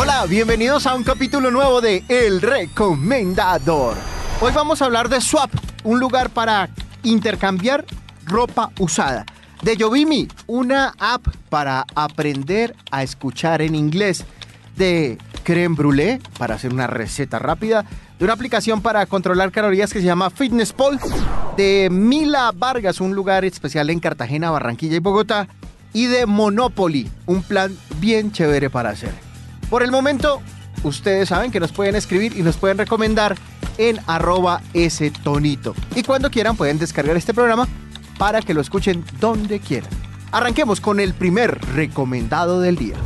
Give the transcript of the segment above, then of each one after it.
Hola, bienvenidos a un capítulo nuevo de El Recomendador. Hoy vamos a hablar de Swap, un lugar para intercambiar ropa usada. De Yovimi, una app para aprender a escuchar en inglés. De creme brûlée, para hacer una receta rápida. De una aplicación para controlar calorías que se llama Fitness Pol. De Mila Vargas, un lugar especial en Cartagena, Barranquilla y Bogotá. Y de Monopoly, un plan bien chévere para hacer. Por el momento, ustedes saben que nos pueden escribir y nos pueden recomendar en arroba ese tonito. Y cuando quieran pueden descargar este programa para que lo escuchen donde quieran. Arranquemos con el primer recomendado del día.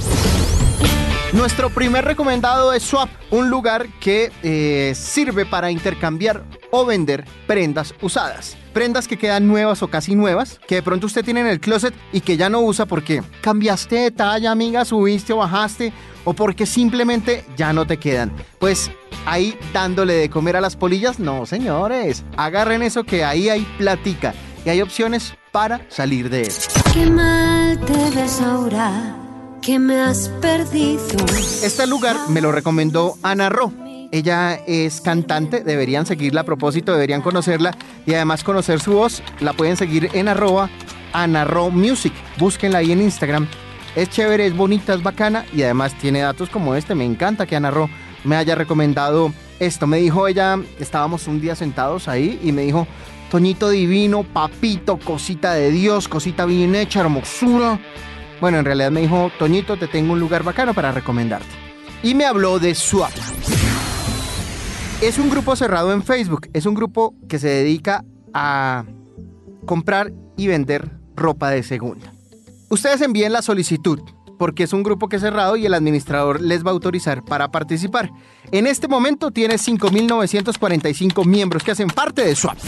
Nuestro primer recomendado es Swap, un lugar que eh, sirve para intercambiar o vender prendas usadas. Prendas que quedan nuevas o casi nuevas, que de pronto usted tiene en el closet y que ya no usa porque cambiaste de talla, amiga, subiste o bajaste, o porque simplemente ya no te quedan. Pues ahí dándole de comer a las polillas, no señores, agarren eso que ahí hay platica y hay opciones para salir de eso. Qué mal te que me has perdido. Este lugar me lo recomendó Ana Ro. Ella es cantante, deberían seguirla a propósito, deberían conocerla y además conocer su voz. La pueden seguir en arroba Ana Ro Music. Búsquenla ahí en Instagram. Es chévere, es bonita, es bacana y además tiene datos como este. Me encanta que Ana Ro me haya recomendado esto. Me dijo ella, estábamos un día sentados ahí y me dijo, Toñito divino, papito, cosita de Dios, cosita bien hecha, hermosura. Bueno, en realidad me dijo, Toñito, te tengo un lugar bacano para recomendarte. Y me habló de Swap. Es un grupo cerrado en Facebook. Es un grupo que se dedica a comprar y vender ropa de segunda. Ustedes envíen la solicitud porque es un grupo que es cerrado y el administrador les va a autorizar para participar. En este momento tiene 5.945 miembros que hacen parte de Swap.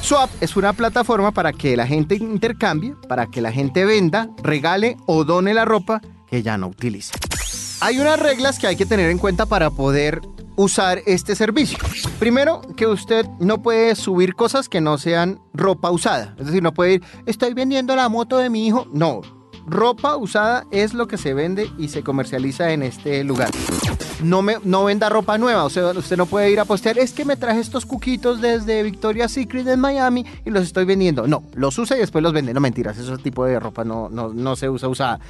Swap es una plataforma para que la gente intercambie, para que la gente venda, regale o done la ropa que ya no utilice. Hay unas reglas que hay que tener en cuenta para poder usar este servicio. Primero, que usted no puede subir cosas que no sean ropa usada. Es decir, no puede ir, estoy vendiendo la moto de mi hijo. No, ropa usada es lo que se vende y se comercializa en este lugar. No, me, no venda ropa nueva, o sea, usted no puede ir a postear, es que me traje estos cuquitos desde Victoria's Secret en Miami y los estoy vendiendo. No, los usa y después los vende. No mentiras, ese tipo de ropa no, no, no se usa usada.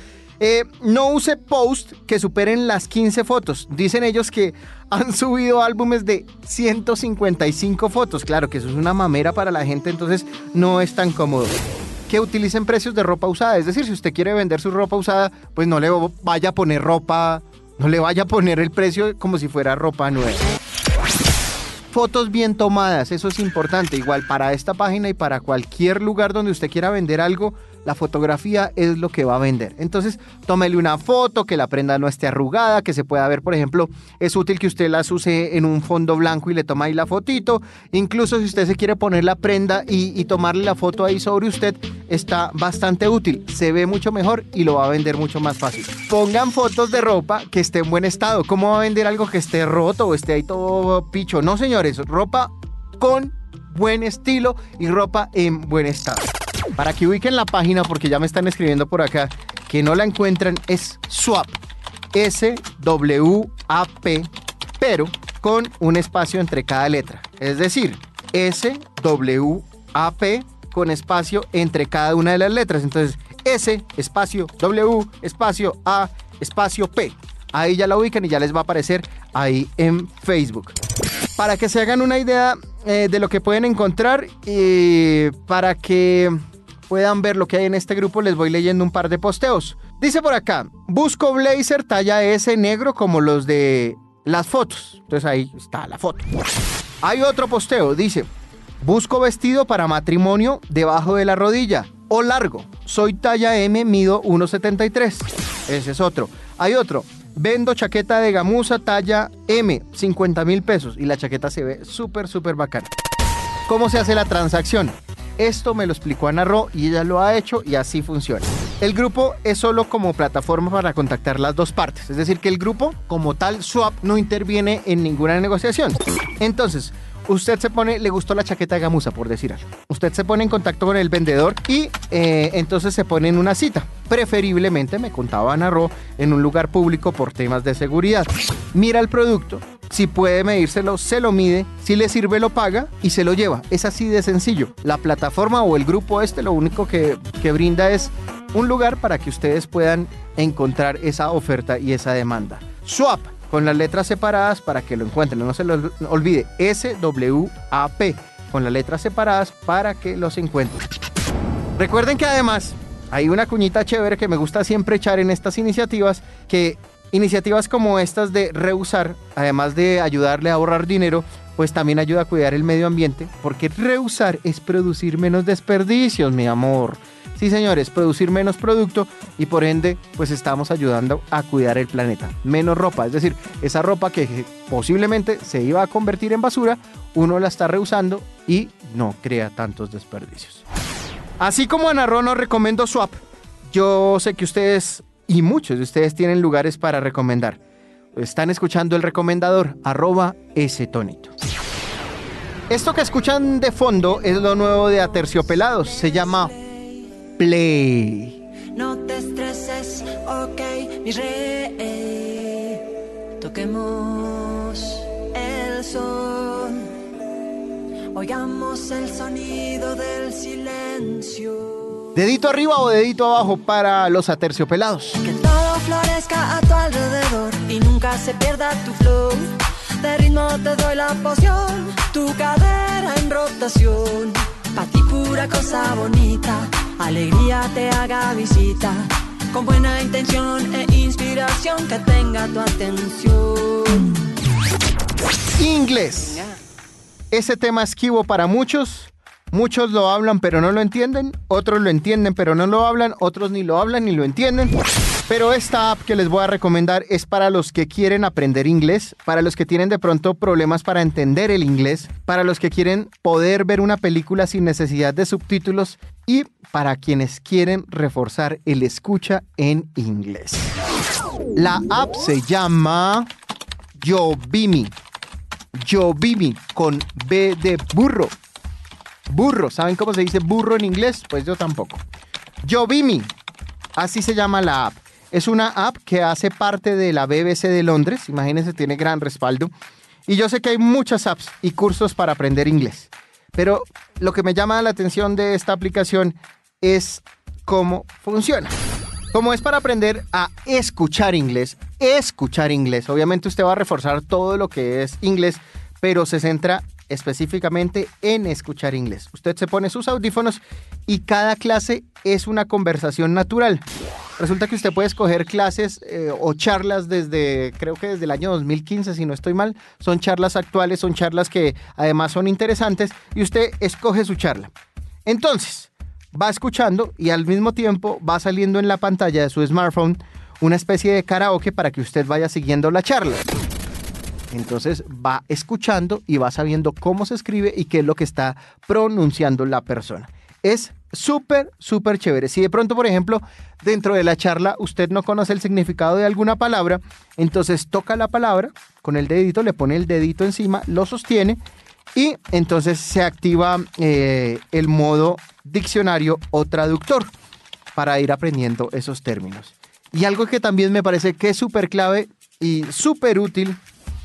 Eh, no use post que superen las 15 fotos. Dicen ellos que han subido álbumes de 155 fotos. Claro que eso es una mamera para la gente, entonces no es tan cómodo que utilicen precios de ropa usada. Es decir, si usted quiere vender su ropa usada, pues no le vaya a poner ropa, no le vaya a poner el precio como si fuera ropa nueva. Fotos bien tomadas, eso es importante. Igual para esta página y para cualquier lugar donde usted quiera vender algo, la fotografía es lo que va a vender. Entonces, tómele una foto, que la prenda no esté arrugada, que se pueda ver, por ejemplo, es útil que usted las use en un fondo blanco y le toma ahí la fotito. Incluso si usted se quiere poner la prenda y, y tomarle la foto ahí sobre usted, está bastante útil. Se ve mucho mejor y lo va a vender mucho más fácil. Pongan fotos de ropa que esté en buen estado. ¿Cómo va a vender algo que esté roto o esté ahí todo picho? No, señores, ropa con buen estilo y ropa en buen estado. Para que ubiquen la página, porque ya me están escribiendo por acá, que no la encuentran, es Swap. S-W-A-P, pero con un espacio entre cada letra. Es decir, S-W-A-P con espacio entre cada una de las letras. Entonces, S, espacio, W, espacio, A, espacio, P. Ahí ya la ubican y ya les va a aparecer ahí en Facebook. Para que se hagan una idea eh, de lo que pueden encontrar y para que puedan ver lo que hay en este grupo, les voy leyendo un par de posteos. Dice por acá, busco blazer talla S negro como los de las fotos. Entonces ahí está la foto. Hay otro posteo, dice, busco vestido para matrimonio debajo de la rodilla o largo. Soy talla M, mido 1,73. Ese es otro. Hay otro, vendo chaqueta de gamuza talla M, 50 mil pesos. Y la chaqueta se ve súper, súper bacana. ¿Cómo se hace la transacción? Esto me lo explicó Ana Ro y ella lo ha hecho y así funciona. El grupo es solo como plataforma para contactar las dos partes, es decir, que el grupo como tal Swap no interviene en ninguna negociación. Entonces, usted se pone, le gustó la chaqueta de gamuza, por decir algo. Usted se pone en contacto con el vendedor y eh, entonces se pone en una cita. Preferiblemente, me contaba Ana Ro, en un lugar público por temas de seguridad. Mira el producto, si puede medírselo, se lo mide, si le sirve lo paga y se lo lleva. Es así de sencillo. La plataforma o el grupo este lo único que, que brinda es un lugar para que ustedes puedan encontrar esa oferta y esa demanda. Swap con las letras separadas para que lo encuentren. No se lo olvide. S-W-A-P con las letras separadas para que los encuentren. Recuerden que además hay una cuñita chévere que me gusta siempre echar en estas iniciativas, que iniciativas como estas de reusar, además de ayudarle a ahorrar dinero, pues también ayuda a cuidar el medio ambiente, porque reusar es producir menos desperdicios, mi amor. Sí, señores, producir menos producto y por ende, pues estamos ayudando a cuidar el planeta. Menos ropa, es decir, esa ropa que posiblemente se iba a convertir en basura, uno la está reusando y no crea tantos desperdicios. Así como Ana Ro nos recomendó Swap, yo sé que ustedes y muchos de ustedes tienen lugares para recomendar. Están escuchando el recomendador, arroba ese tonito. Esto que escuchan de fondo es lo nuevo de Aterciopelados. Se llama Play. No te estreses, ok, mi rey. Toquemos el son. Oigamos el sonido del silencio. Dedito arriba o dedito abajo para los aterciopelados. Que todo florezca a tu alrededor y nunca se pierda tu flow. De ritmo te doy la poción, tu cadera en rotación. Pa' ti pura cosa bonita, alegría te haga visita. Con buena intención e inspiración que tenga tu atención. Inglés. Ese tema esquivo para muchos. Muchos lo hablan pero no lo entienden. Otros lo entienden pero no lo hablan. Otros ni lo hablan ni lo entienden. Pero esta app que les voy a recomendar es para los que quieren aprender inglés, para los que tienen de pronto problemas para entender el inglés, para los que quieren poder ver una película sin necesidad de subtítulos y para quienes quieren reforzar el escucha en inglés. La app se llama Yobimi. Yobimi con B de burro. Burro, ¿saben cómo se dice burro en inglés? Pues yo tampoco. Yobimi, así se llama la app. Es una app que hace parte de la BBC de Londres, imagínense, tiene gran respaldo. Y yo sé que hay muchas apps y cursos para aprender inglés. Pero lo que me llama la atención de esta aplicación es cómo funciona. Como es para aprender a escuchar inglés, escuchar inglés. Obviamente usted va a reforzar todo lo que es inglés, pero se centra específicamente en escuchar inglés. Usted se pone sus audífonos y cada clase es una conversación natural. Resulta que usted puede escoger clases eh, o charlas desde, creo que desde el año 2015, si no estoy mal. Son charlas actuales, son charlas que además son interesantes y usted escoge su charla. Entonces, va escuchando y al mismo tiempo va saliendo en la pantalla de su smartphone una especie de karaoke para que usted vaya siguiendo la charla. Entonces va escuchando y va sabiendo cómo se escribe y qué es lo que está pronunciando la persona. Es súper, súper chévere. Si de pronto, por ejemplo, dentro de la charla usted no conoce el significado de alguna palabra, entonces toca la palabra con el dedito, le pone el dedito encima, lo sostiene y entonces se activa eh, el modo diccionario o traductor para ir aprendiendo esos términos. Y algo que también me parece que es súper clave y súper útil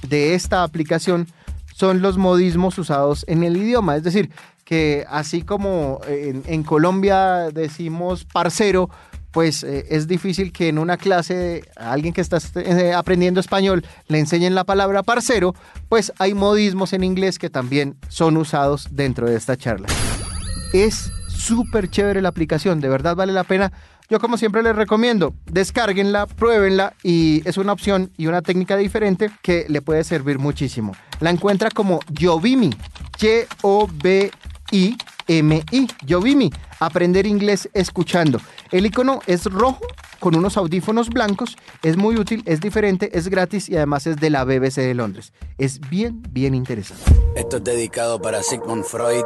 de esta aplicación son los modismos usados en el idioma. Es decir, que así como en, en Colombia decimos parcero, pues eh, es difícil que en una clase alguien que está eh, aprendiendo español le enseñen la palabra parcero, pues hay modismos en inglés que también son usados dentro de esta charla. Es súper chévere la aplicación, de verdad vale la pena. Yo como siempre les recomiendo, descárguenla, pruébenla y es una opción y una técnica diferente que le puede servir muchísimo. La encuentra como Yovimi, Y-O-V-I-M-I, Yovimi, aprender inglés escuchando. El icono es rojo con unos audífonos blancos, es muy útil, es diferente, es gratis y además es de la BBC de Londres. Es bien, bien interesante. Esto es dedicado para Sigmund Freud.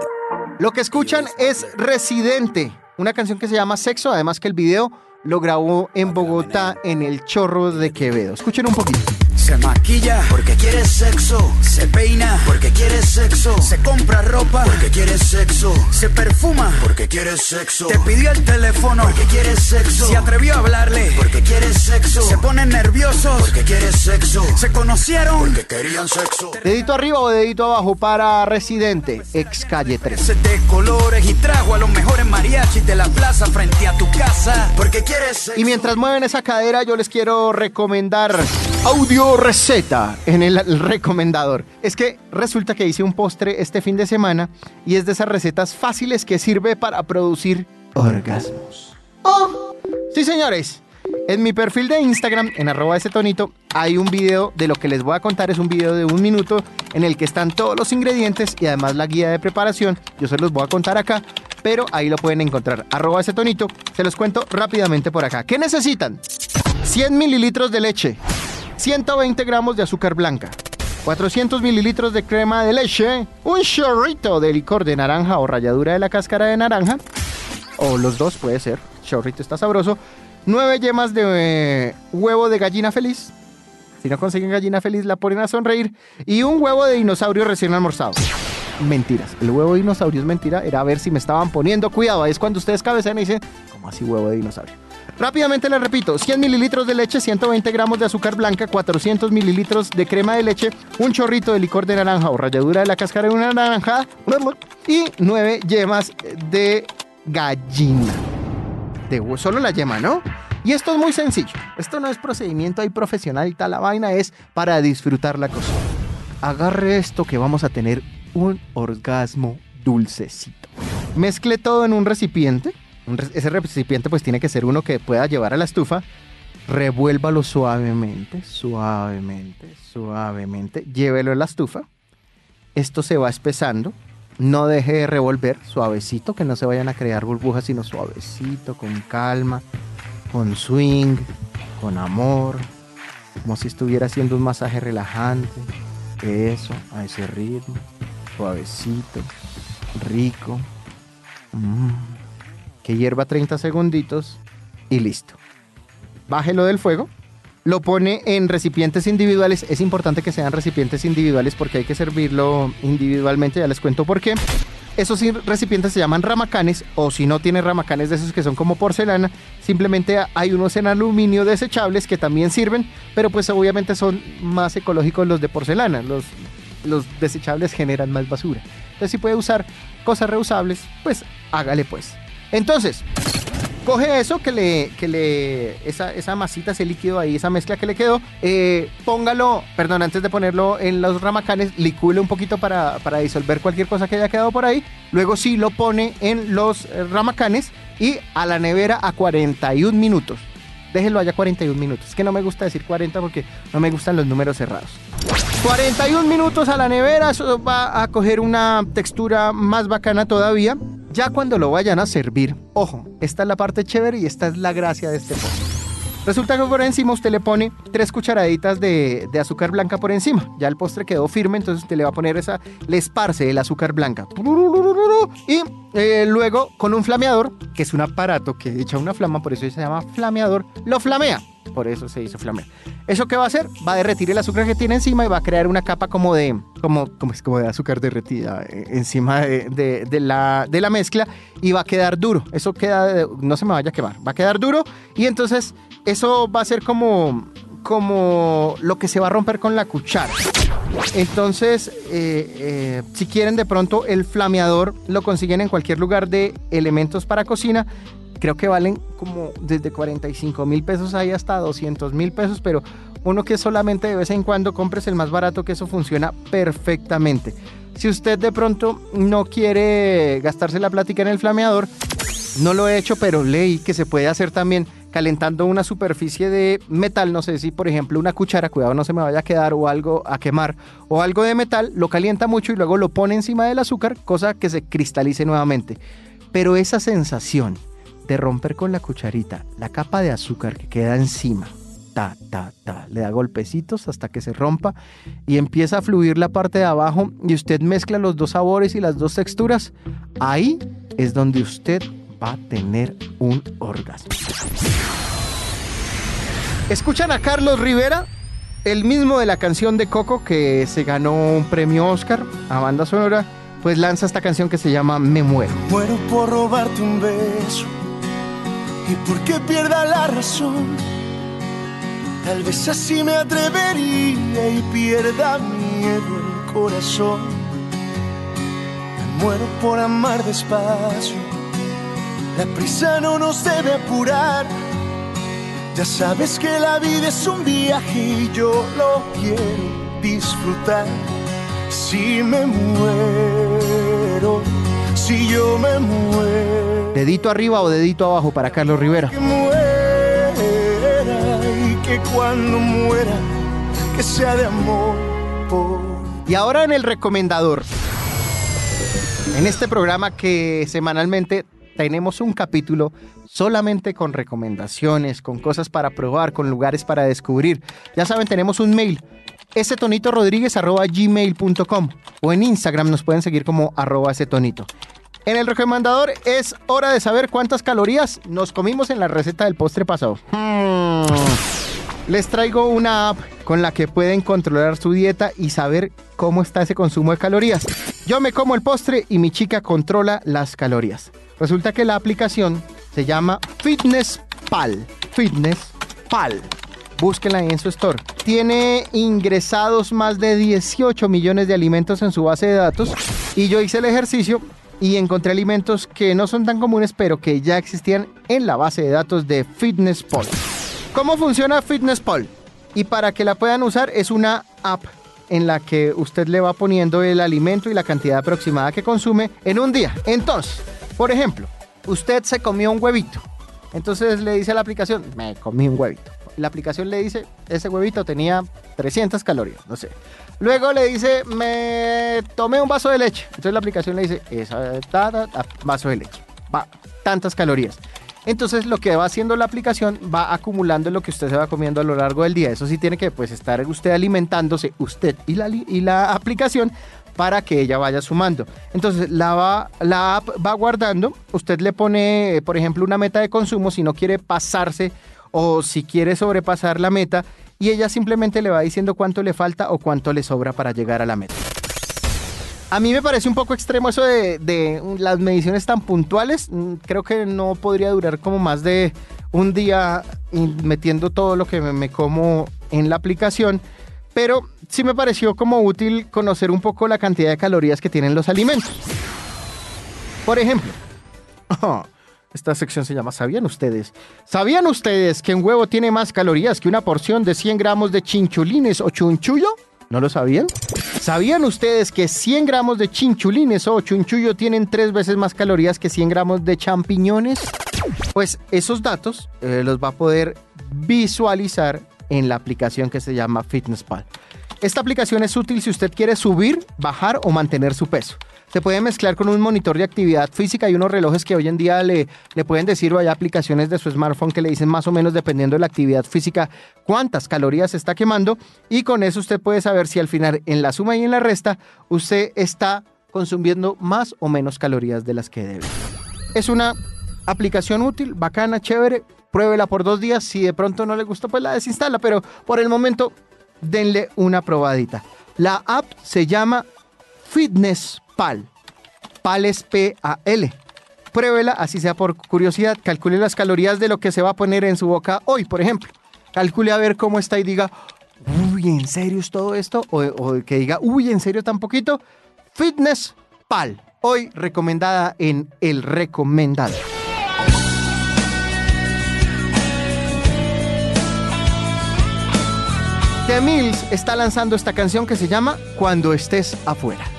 Lo que escuchan es Residente, una canción que se llama Sexo, además que el video lo grabó en Bogotá en el Chorro de Quevedo. Escuchen un poquito. Se maquilla porque quiere sexo. Se peina porque quiere sexo. Se compra ropa porque quiere sexo. Se perfuma porque quiere sexo. Te pidió el teléfono porque quiere sexo. Se atrevió a hablarle porque quiere sexo. Se ponen nerviosos porque quiere sexo. Se conocieron porque querían sexo. Dedito arriba o dedito abajo para Residente, ex calle 3. Se de colores y trajo a los mejores mariachis de la plaza frente a tu casa porque quiere sexo. Y mientras mueven esa cadera, yo les quiero recomendar audio receta en el, el recomendador. Es que resulta que hice un postre este fin de semana y es de esas recetas fáciles que sirve para producir orgasmos. ¡Oh! Sí, señores. En mi perfil de Instagram, en arroba ese tonito, hay un video de lo que les voy a contar. Es un video de un minuto en el que están todos los ingredientes y además la guía de preparación. Yo se los voy a contar acá, pero ahí lo pueden encontrar. Arroba ese tonito. Se los cuento rápidamente por acá. ¿Qué necesitan? 100 mililitros de leche, 120 gramos de azúcar blanca, 400 mililitros de crema de leche, un chorrito de licor de naranja o ralladura de la cáscara de naranja, o los dos puede ser, chorrito está sabroso, 9 yemas de eh, huevo de gallina feliz, si no consiguen gallina feliz la ponen a sonreír, y un huevo de dinosaurio recién almorzado. Mentiras, el huevo de dinosaurio es mentira, era a ver si me estaban poniendo cuidado, ahí es cuando ustedes cabecean y dicen, ¿cómo así huevo de dinosaurio? Rápidamente les repito, 100 mililitros de leche, 120 gramos de azúcar blanca, 400 mililitros de crema de leche, un chorrito de licor de naranja o ralladura de la cáscara de una naranja y 9 yemas de gallina. De solo la yema, ¿no? Y esto es muy sencillo. Esto no es procedimiento ahí profesional y tal. La vaina es para disfrutar la cosa. Agarre esto que vamos a tener un orgasmo dulcecito. Mezcle todo en un recipiente. Ese recipiente pues tiene que ser uno que pueda llevar a la estufa. Revuélvalo suavemente, suavemente, suavemente. Llévelo a la estufa. Esto se va espesando. No deje de revolver suavecito, que no se vayan a crear burbujas, sino suavecito, con calma, con swing, con amor, como si estuviera haciendo un masaje relajante. Eso, a ese ritmo, suavecito, rico. Mm. Que hierva 30 segunditos y listo. Bájelo del fuego. Lo pone en recipientes individuales. Es importante que sean recipientes individuales porque hay que servirlo individualmente. Ya les cuento por qué. Esos recipientes se llaman ramacanes o si no tiene ramacanes de esos que son como porcelana, simplemente hay unos en aluminio desechables que también sirven, pero pues obviamente son más ecológicos los de porcelana. Los, los desechables generan más basura. Entonces si puede usar cosas reusables, pues hágale pues. Entonces, coge eso que le, que le, esa, esa masita, ese líquido ahí, esa mezcla que le quedó, eh, póngalo, perdón, antes de ponerlo en los ramacanes, licúle un poquito para, para disolver cualquier cosa que haya quedado por ahí. Luego sí lo pone en los eh, ramacanes y a la nevera a 41 minutos. Déjenlo allá 41 minutos. Es que no me gusta decir 40 porque no me gustan los números cerrados. 41 minutos a la nevera, eso va a coger una textura más bacana todavía. Ya cuando lo vayan a servir, ojo, esta es la parte chévere y esta es la gracia de este postre. Resulta que por encima usted le pone tres cucharaditas de, de azúcar blanca por encima. Ya el postre quedó firme, entonces usted le va a poner esa, le esparce el azúcar blanca. Y eh, luego con un flameador, que es un aparato que echa una flama, por eso se llama flameador, lo flamea. Por eso se hizo flamear. ¿Eso qué va a hacer? Va a derretir el azúcar que tiene encima y va a crear una capa como de, como, como, de azúcar derretida eh, encima de, de- de la, de la mezcla y va a quedar duro. Eso queda, no se me vaya a quemar, va a quedar duro y entonces eso va a ser como, como lo que se va a romper con la cuchara. Entonces, eh, eh, si quieren de pronto el flameador, lo consiguen en cualquier lugar de elementos para cocina. Creo que valen como desde 45 mil pesos ahí hasta 200 mil pesos, pero uno que solamente de vez en cuando compres el más barato, que eso funciona perfectamente. Si usted de pronto no quiere gastarse la plática en el flameador, no lo he hecho, pero leí que se puede hacer también calentando una superficie de metal, no sé si por ejemplo una cuchara, cuidado no se me vaya a quedar o algo a quemar, o algo de metal, lo calienta mucho y luego lo pone encima del azúcar, cosa que se cristalice nuevamente. Pero esa sensación de romper con la cucharita la capa de azúcar que queda encima, ta, ta, ta, le da golpecitos hasta que se rompa y empieza a fluir la parte de abajo y usted mezcla los dos sabores y las dos texturas, ahí es donde usted va a tener un orgasmo. Escuchan a Carlos Rivera, el mismo de la canción de Coco que se ganó un premio Oscar a banda sonora, pues lanza esta canción que se llama Me muero. Muero por robarte un beso y porque pierda la razón. Tal vez así me atrevería y pierda miedo el corazón. Me muero por amar despacio. La prisa no nos debe apurar. Ya sabes que la vida es un viaje y yo lo quiero disfrutar. Si me muero, si yo me muero. Dedito arriba o dedito abajo para Carlos Rivera. Que muera y que cuando muera, que sea de amor por Y ahora en el recomendador. En este programa que semanalmente tenemos un capítulo solamente con recomendaciones, con cosas para probar, con lugares para descubrir. Ya saben, tenemos un mail, gmail.com o en Instagram nos pueden seguir como arroba tonito. En el recomendador es hora de saber cuántas calorías nos comimos en la receta del postre pasado. Hmm. Les traigo una app con la que pueden controlar su dieta y saber cómo está ese consumo de calorías. Yo me como el postre y mi chica controla las calorías. Resulta que la aplicación se llama Fitness Pal. Fitness Pal. En su store. Tiene ingresados más de 18 millones de alimentos en su base de datos y yo hice el ejercicio y encontré alimentos que no son tan comunes pero que ya existían en la base de datos de Fitness Pal. ¿Cómo funciona Fitness Pal? Y para que la puedan usar es una app en la que usted le va poniendo el alimento y la cantidad aproximada que consume en un día. Entonces, por ejemplo, usted se comió un huevito. Entonces le dice a la aplicación, me comí un huevito. La aplicación le dice, ese huevito tenía 300 calorías, no sé. Luego le dice, me tomé un vaso de leche. Entonces la aplicación le dice, esa vaso de leche. Va, tantas calorías. Entonces lo que va haciendo la aplicación va acumulando lo que usted se va comiendo a lo largo del día. Eso sí tiene que pues estar usted alimentándose, usted y la, y la aplicación para que ella vaya sumando. Entonces la, va, la app va guardando, usted le pone, eh, por ejemplo, una meta de consumo si no quiere pasarse o si quiere sobrepasar la meta y ella simplemente le va diciendo cuánto le falta o cuánto le sobra para llegar a la meta. A mí me parece un poco extremo eso de, de las mediciones tan puntuales. Mm, Creo que no podría durar como más de un día y metiendo todo lo que me como en la aplicación. Pero sí me pareció como útil conocer un poco la cantidad de calorías que tienen los alimentos. Por ejemplo, esta sección se llama ¿Sabían ustedes? ¿Sabían ustedes que un huevo tiene más calorías que una porción de 100 gramos de chinchulines o chunchullo? ¿No lo sabían? ¿Sabían ustedes que 100 gramos de chinchulines o chunchullo tienen tres veces más calorías que 100 gramos de champiñones? Pues esos datos eh, los va a poder visualizar en la aplicación que se llama FitnessPal. Esta aplicación es útil si usted quiere subir, bajar o mantener su peso. Se puede mezclar con un monitor de actividad física y unos relojes que hoy en día le, le pueden decir o hay aplicaciones de su smartphone que le dicen más o menos dependiendo de la actividad física cuántas calorías está quemando y con eso usted puede saber si al final en la suma y en la resta usted está consumiendo más o menos calorías de las que debe. Es una aplicación útil, bacana, chévere. Pruébela por dos días. Si de pronto no le gustó, pues la desinstala. Pero por el momento, denle una probadita. La app se llama Fitness Pal. Pal es P-A-L. Pruébela, así sea por curiosidad. Calcule las calorías de lo que se va a poner en su boca hoy, por ejemplo. Calcule a ver cómo está y diga, uy, ¿en serio es todo esto? O, o que diga, uy, ¿en serio tan poquito? Fitness Pal. Hoy recomendada en El Recomendado. Mills está lanzando esta canción que se llama Cuando estés afuera.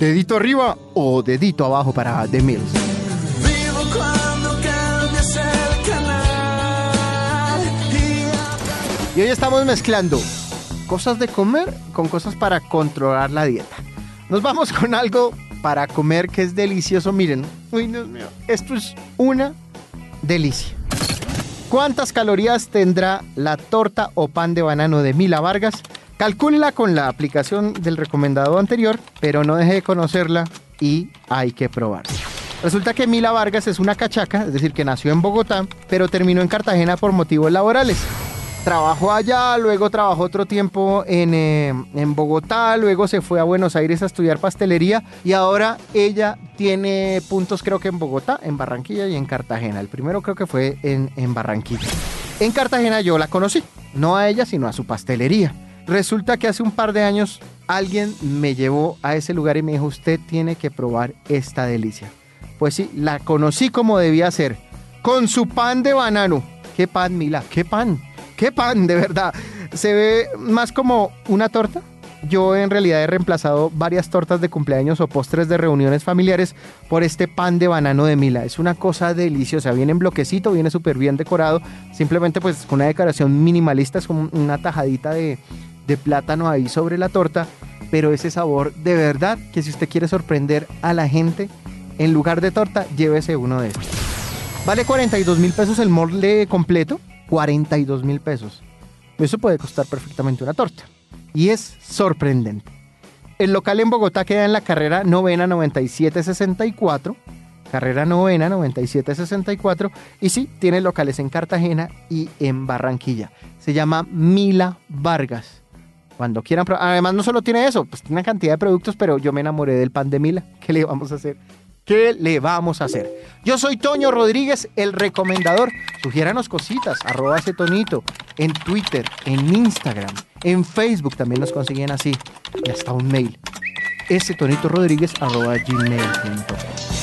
dedito arriba o dedito abajo para The Mills. Y, hoy estamos mezclando cosas de comer con cosas para controlar la dieta. Nos vamos con algo para comer que es delicioso. Miren, uy, Dios mío, esto es una delicia. ¿Cuántas calorías tendrá la torta o pan de banano de Mila Vargas? Calcúlela con la aplicación del recomendado anterior, pero no deje de conocerla y hay que probarla. Resulta que Mila Vargas es una cachaca, es decir, que nació en Bogotá, pero terminó en Cartagena por motivos laborales. Trabajó allá, luego trabajó otro tiempo en, eh, en, Bogotá, luego se fue a Buenos Aires a estudiar pastelería y ahora ella tiene puntos creo que en Bogotá, en Barranquilla y en Cartagena. El primero creo que fue en, en Barranquilla. En Cartagena yo la conocí, no a ella sino a su pastelería. Resulta que hace un par de años alguien me llevó a ese lugar y me dijo usted tiene que probar esta delicia. Pues sí, la conocí como debía ser, con su pan de banano. ¿Qué pan, Mila? ¿Qué pan? qué pan, de verdad. Se ve más como una torta. Yo en realidad he reemplazado varias tortas de cumpleaños o postres de reuniones familiares por este pan de banano de Mila. Es una cosa deliciosa. Viene en bloquecito, viene súper bien decorado. Simplemente pues con una decoración minimalista, es como una tajadita de, de plátano ahí sobre la torta. Pero ese sabor de verdad que si usted quiere sorprender a la gente, en lugar de torta, llévese uno de estos. Vale 42 mil pesos el molde completo 42 mil pesos. Eso puede costar perfectamente una torta. Y es sorprendente. El local en Bogotá queda en la carrera novena 9764. Carrera novena 9764. Y sí, tiene locales en Cartagena y en Barranquilla. Se llama Mila Vargas. Cuando quieran Además, no solo tiene eso, pues tiene una cantidad de productos, pero yo me enamoré del pan de Mila. ¿Qué le vamos a hacer? ¿Qué le vamos a hacer? Yo soy Toño Rodríguez, el recomendador. Sugiéranos cositas, arroba ese tonito, en Twitter, en Instagram, en Facebook también nos consiguen así. Y hasta un mail. Ese tonito Rodríguez, arroba gmail.com.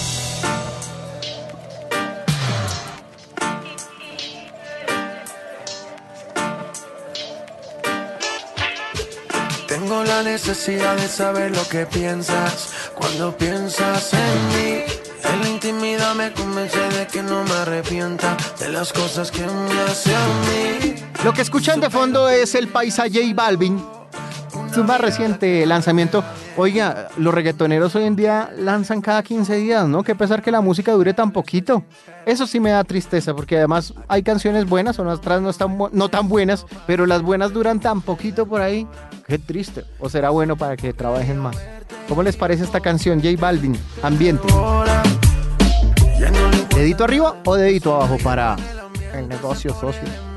Tengo la necesidad de saber lo que piensas cuando piensas en mí. En la intimidad me convence de que no me arrepienta de las cosas que me hace a mí. Lo que escuchan de fondo es el paisa J Balvin. Su más reciente lanzamiento. Oiga, los reggaetoneros hoy en día lanzan cada 15 días, ¿no? Que pesar que la música dure tan poquito. Eso sí me da tristeza, porque además hay canciones buenas, otras no, están, no tan buenas, pero las buenas duran tan poquito por ahí. Qué triste. ¿O será bueno para que trabajen más? ¿Cómo les parece esta canción, J Balvin? Ambiente. ¿Dedito arriba o dedito abajo para el negocio socio?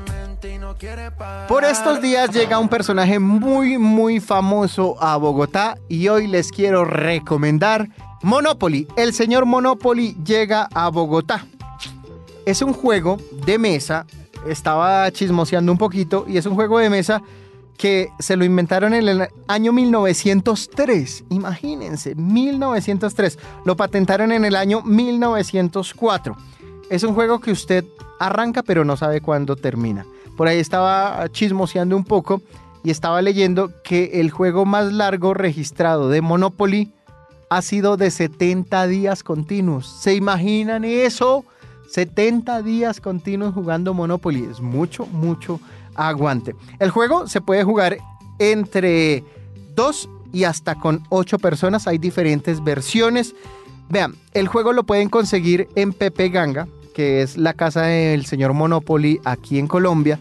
Por estos días llega un personaje muy muy famoso a Bogotá y hoy les quiero recomendar Monopoly. El señor Monopoly llega a Bogotá. Es un juego de mesa, estaba chismoseando un poquito y es un juego de mesa que se lo inventaron en el año 1903. Imagínense, 1903. Lo patentaron en el año 1904. Es un juego que usted arranca pero no sabe cuándo termina. Por ahí estaba chismoseando un poco y estaba leyendo que el juego más largo registrado de Monopoly ha sido de 70 días continuos. ¿Se imaginan eso? 70 días continuos jugando Monopoly. Es mucho, mucho aguante. El juego se puede jugar entre dos y hasta con ocho personas. Hay diferentes versiones. Vean, el juego lo pueden conseguir en Pepe Ganga, que es la casa del señor Monopoly aquí en Colombia.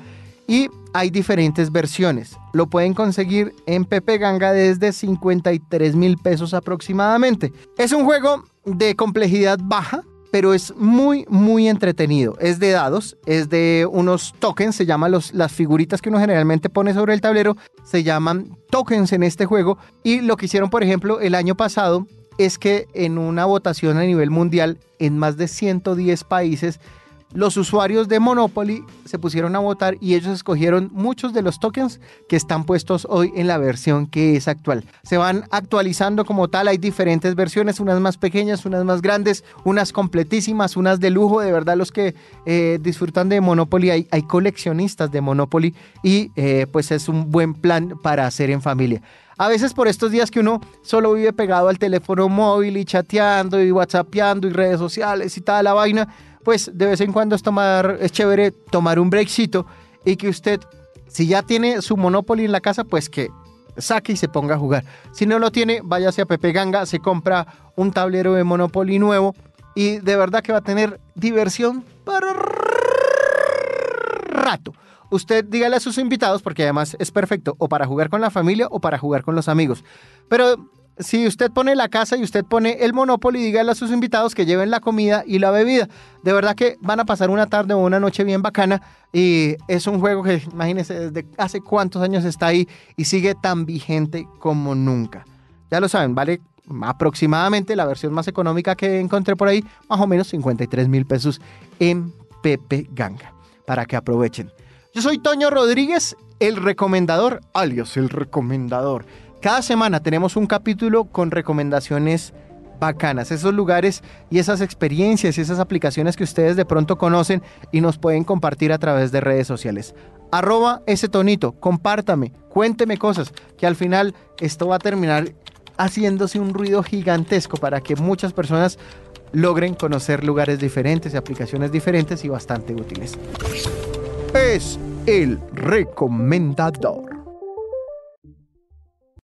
Y hay diferentes versiones. Lo pueden conseguir en Pepe Ganga desde 53 mil pesos aproximadamente. Es un juego de complejidad baja, pero es muy, muy entretenido. Es de dados, es de unos tokens, se llaman los, las figuritas que uno generalmente pone sobre el tablero, se llaman tokens en este juego. Y lo que hicieron, por ejemplo, el año pasado es que en una votación a nivel mundial, en más de 110 países, los usuarios de Monopoly se pusieron a votar y ellos escogieron muchos de los tokens que están puestos hoy en la versión que es actual. Se van actualizando como tal, hay diferentes versiones, unas más pequeñas, unas más grandes, unas completísimas, unas de lujo, de verdad los que eh, disfrutan de Monopoly, hay, coleccionistas de Monopoly y eh, pues es un buen plan para hacer en familia. A veces por estos días que uno solo vive pegado al teléfono móvil y chateando y whatsappeando y redes sociales y toda la vaina, pues de vez en cuando es, tomar, es chévere tomar un breakcito y que usted Si ya tiene su Monopoly en la casa, pues que saque y se ponga a jugar. Si no lo tiene, váyase a Pepe Ganga, se compra un tablero de Monopoly nuevo y de verdad que va a tener diversión para rato. Usted dígale a sus invitados, porque además es perfecto, o para jugar con la familia o para jugar con los amigos. Pero si usted pone la casa y usted pone el Monopoly, dígale a sus invitados que lleven la comida y la bebida. De verdad que van a pasar una tarde o una noche bien bacana y es un juego que, imagínense, desde hace cuántos años está ahí y sigue tan vigente como nunca. Ya lo saben, vale aproximadamente la versión más económica que encontré por ahí, más o menos 53 mil pesos en Pepe Ganga, para que aprovechen. Yo soy Toño Rodríguez, el recomendador, alias el recomendador. Cada semana tenemos un capítulo con recomendaciones bacanas, esos lugares y esas experiencias y esas aplicaciones que ustedes de pronto conocen y nos pueden compartir a través de redes sociales. Arroba ese tonito, compártame, cuénteme cosas, que al final esto va a terminar haciéndose un ruido gigantesco para que muchas personas logren conocer lugares diferentes y aplicaciones diferentes y bastante útiles. Es el recomendador.